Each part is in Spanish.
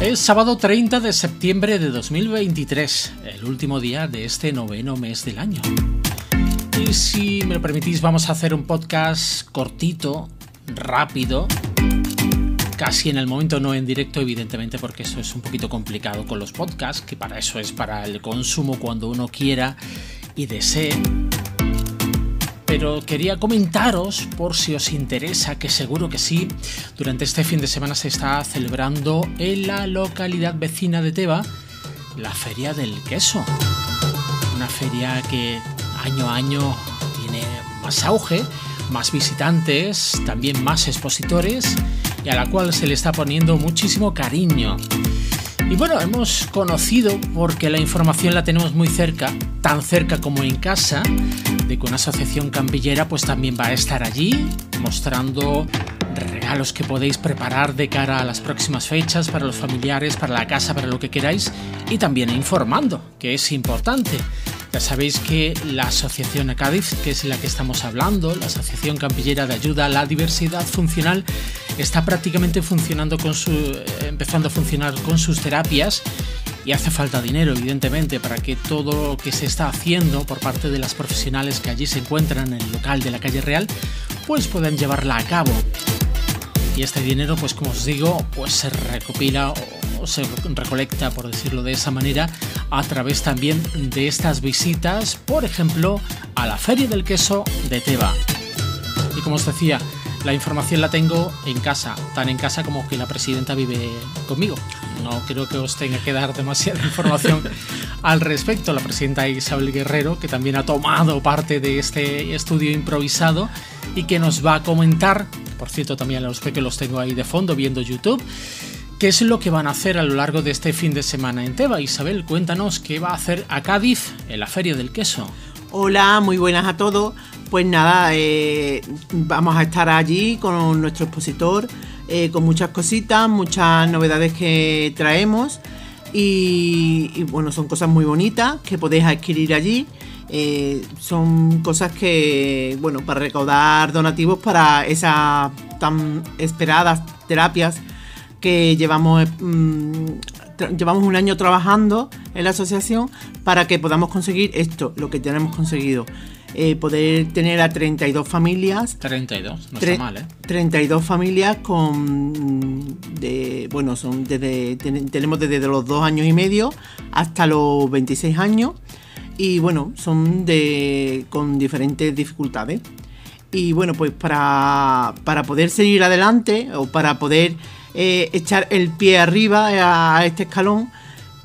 Es sábado 30 de septiembre de 2023, el último día de este noveno mes del año. Y si me lo permitís, vamos a hacer un podcast cortito, rápido, casi en el momento, no en directo, evidentemente, porque eso es un poquito complicado con los podcasts, que para eso es para el consumo cuando uno quiera y desee pero quería comentaros, por si os interesa, que seguro que sí, durante este fin de semana se está celebrando en la localidad vecina de Teba la Feria del Queso. Una feria que año a año tiene más auge, más visitantes, también más expositores y a la cual se le está poniendo muchísimo cariño. Y bueno, hemos conocido, porque la información la tenemos muy cerca, tan cerca como en casa, de que una asociación campillera pues también va a estar allí mostrando regalos que podéis preparar de cara a las próximas fechas para los familiares, para la casa, para lo que queráis y también informando, que es importante. Ya sabéis que la Asociación Cádiz, que es la que estamos hablando, la Asociación Campillera de Ayuda a la Diversidad Funcional, está prácticamente funcionando con su, empezando a funcionar con sus terapias y hace falta dinero, evidentemente, para que todo lo que se está haciendo por parte de las profesionales que allí se encuentran en el local de la calle Real, pues puedan llevarla a cabo. Y este dinero, pues como os digo, pues se recopila o se recolecta, por decirlo de esa manera, a través también de estas visitas, por ejemplo, a la Feria del Queso de Teba. Y como os decía, la información la tengo en casa, tan en casa como que la presidenta vive conmigo. No creo que os tenga que dar demasiada información al respecto. La presidenta Isabel Guerrero, que también ha tomado parte de este estudio improvisado y que nos va a comentar, por cierto también a los que los tengo ahí de fondo viendo YouTube, qué es lo que van a hacer a lo largo de este fin de semana en Teba. Isabel, cuéntanos qué va a hacer a Cádiz en la Feria del Queso. Hola, muy buenas a todos. Pues nada, eh, vamos a estar allí con nuestro expositor, eh, con muchas cositas, muchas novedades que traemos. Y, bueno, son cosas muy bonitas que podéis adquirir allí. Eh, son cosas que, bueno, para recaudar donativos para esas tan esperadas terapias que llevamos, mm, llevamos un año trabajando en la asociación para que podamos conseguir esto, lo que tenemos conseguido. Eh, poder tener a 32 familias. 32, no está mal, ¿eh? 32 familias con. De, bueno, son desde, tenemos desde los dos años y medio hasta los 26 años. Y bueno, son de con diferentes dificultades. Y bueno, pues para, para poder seguir adelante o para poder eh, echar el pie arriba a este escalón,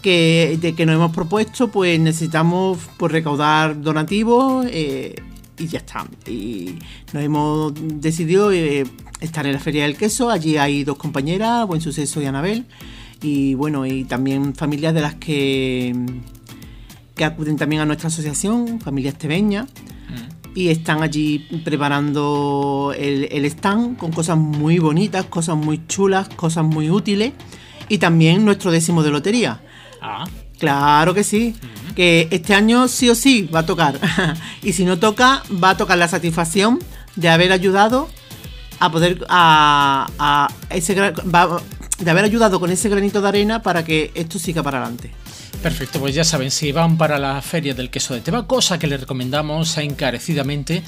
que, de que nos hemos propuesto, pues necesitamos pues, recaudar donativos eh, y ya está. Y nos hemos decidido eh, estar en la Feria del Queso. Allí hay dos compañeras, Buen Suceso y Anabel. Y bueno, y también familias de las que, que acuden también a nuestra asociación, familias tebeñas. Mm. Y están allí preparando el, el stand con cosas muy bonitas, cosas muy chulas, cosas muy útiles. Y también nuestro décimo de lotería Ah. Claro que sí. Que este año sí o sí va a tocar. y si no toca, va a tocar la satisfacción de haber ayudado a poder a, ese de haber ayudado con ese granito de arena para que esto siga para adelante. Perfecto, pues ya saben, si van para la feria del queso de Teba, cosa que les recomendamos encarecidamente,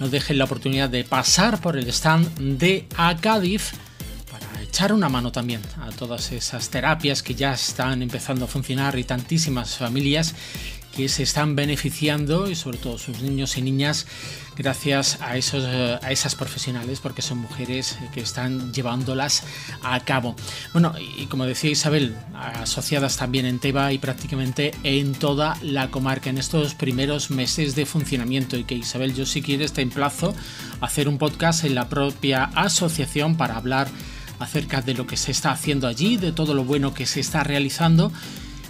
no dejen la oportunidad de pasar por el stand de Acadif echar una mano también a todas esas terapias que ya están empezando a funcionar y tantísimas familias que se están beneficiando y sobre todo sus niños y niñas gracias a, esos, eh, a esas profesionales porque son mujeres que están llevándolas a cabo. Bueno, y como decía Isabel, asociadas también en Teba y prácticamente en toda la comarca en estos primeros meses de funcionamiento y que Isabel yo si quieres te emplazo a hacer un podcast en la propia asociación para hablar acerca de lo que se está haciendo allí, de todo lo bueno que se está realizando.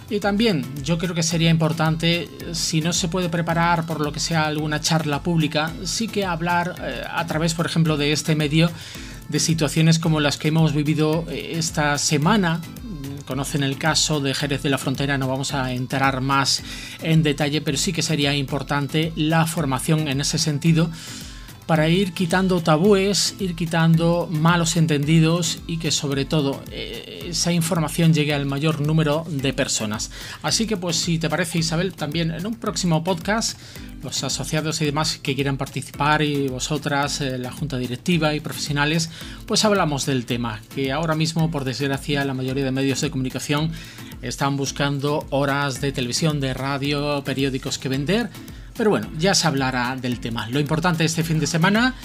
Y también yo creo que sería importante, si no se puede preparar por lo que sea alguna charla pública, sí que hablar eh, a través, por ejemplo, de este medio de situaciones como las que hemos vivido eh, esta semana. Conocen el caso de Jerez de la Frontera, no vamos a entrar más en detalle, pero sí que sería importante la formación en ese sentido para ir quitando tabúes, ir quitando malos entendidos y que sobre todo eh, esa información llegue al mayor número de personas. Así que pues si te parece Isabel, también en un próximo podcast los asociados y demás que quieran participar y vosotras, eh, la junta directiva y profesionales, pues hablamos del tema, que ahora mismo por desgracia la mayoría de medios de comunicación están buscando horas de televisión, de radio, periódicos que vender pero bueno, ya se hablará del tema. Lo importante este fin de semana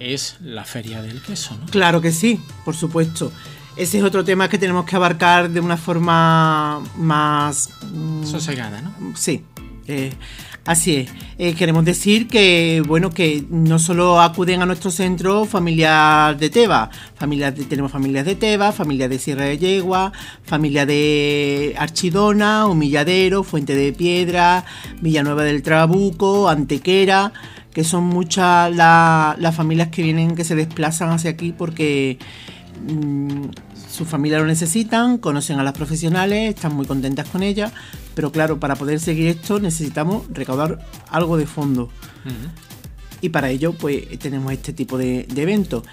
es la feria del queso, ¿no? Claro que sí, por supuesto. Ese es otro tema que tenemos que abarcar de una forma más... Mm, Sosegada, ¿no? Sí. Eh, Así es. Eh, queremos decir que, bueno, que no solo acuden a nuestro centro familias de Teba, familias tenemos familias de Teba, familias de Sierra de Yegua, familia de Archidona, Humilladero, Fuente de Piedra, Villanueva del Trabuco, Antequera, que son muchas las familias que vienen, que se desplazan hacia aquí porque... Mm, su familia lo necesitan, conocen a las profesionales, están muy contentas con ellas, pero claro, para poder seguir esto necesitamos recaudar algo de fondo. Y para ello, pues tenemos este tipo de, eventos.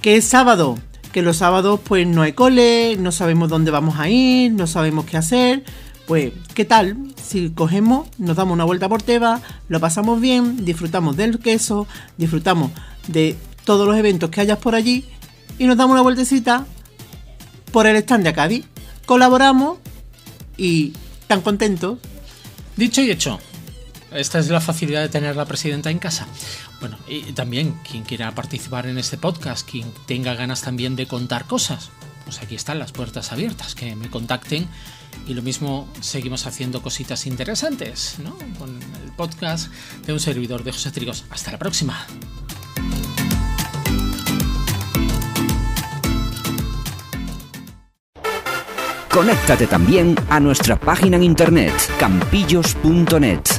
¿Qué es sábado? Que los sábados, pues no hay cole, no sabemos dónde vamos a ir, no sabemos qué hacer. Pues, ¿qué tal? Si cogemos, nos damos una vuelta por Teba, lo pasamos bien, disfrutamos del queso, disfrutamos de todos los eventos que hayas por allí y nos damos una vueltecita por el stand de Acadi. Colaboramos y tan contentos. Dicho y hecho. Esta es la facilidad de tener la presidenta en casa. Bueno, y también quien quiera participar en este podcast, quien tenga ganas también de contar cosas, pues aquí están las puertas abiertas, que me contacten y lo mismo seguimos haciendo cositas interesantes, ¿no? Con el podcast de un servidor de José Trigos. Hasta la próxima. Conéctate también a nuestra página en internet campillos.net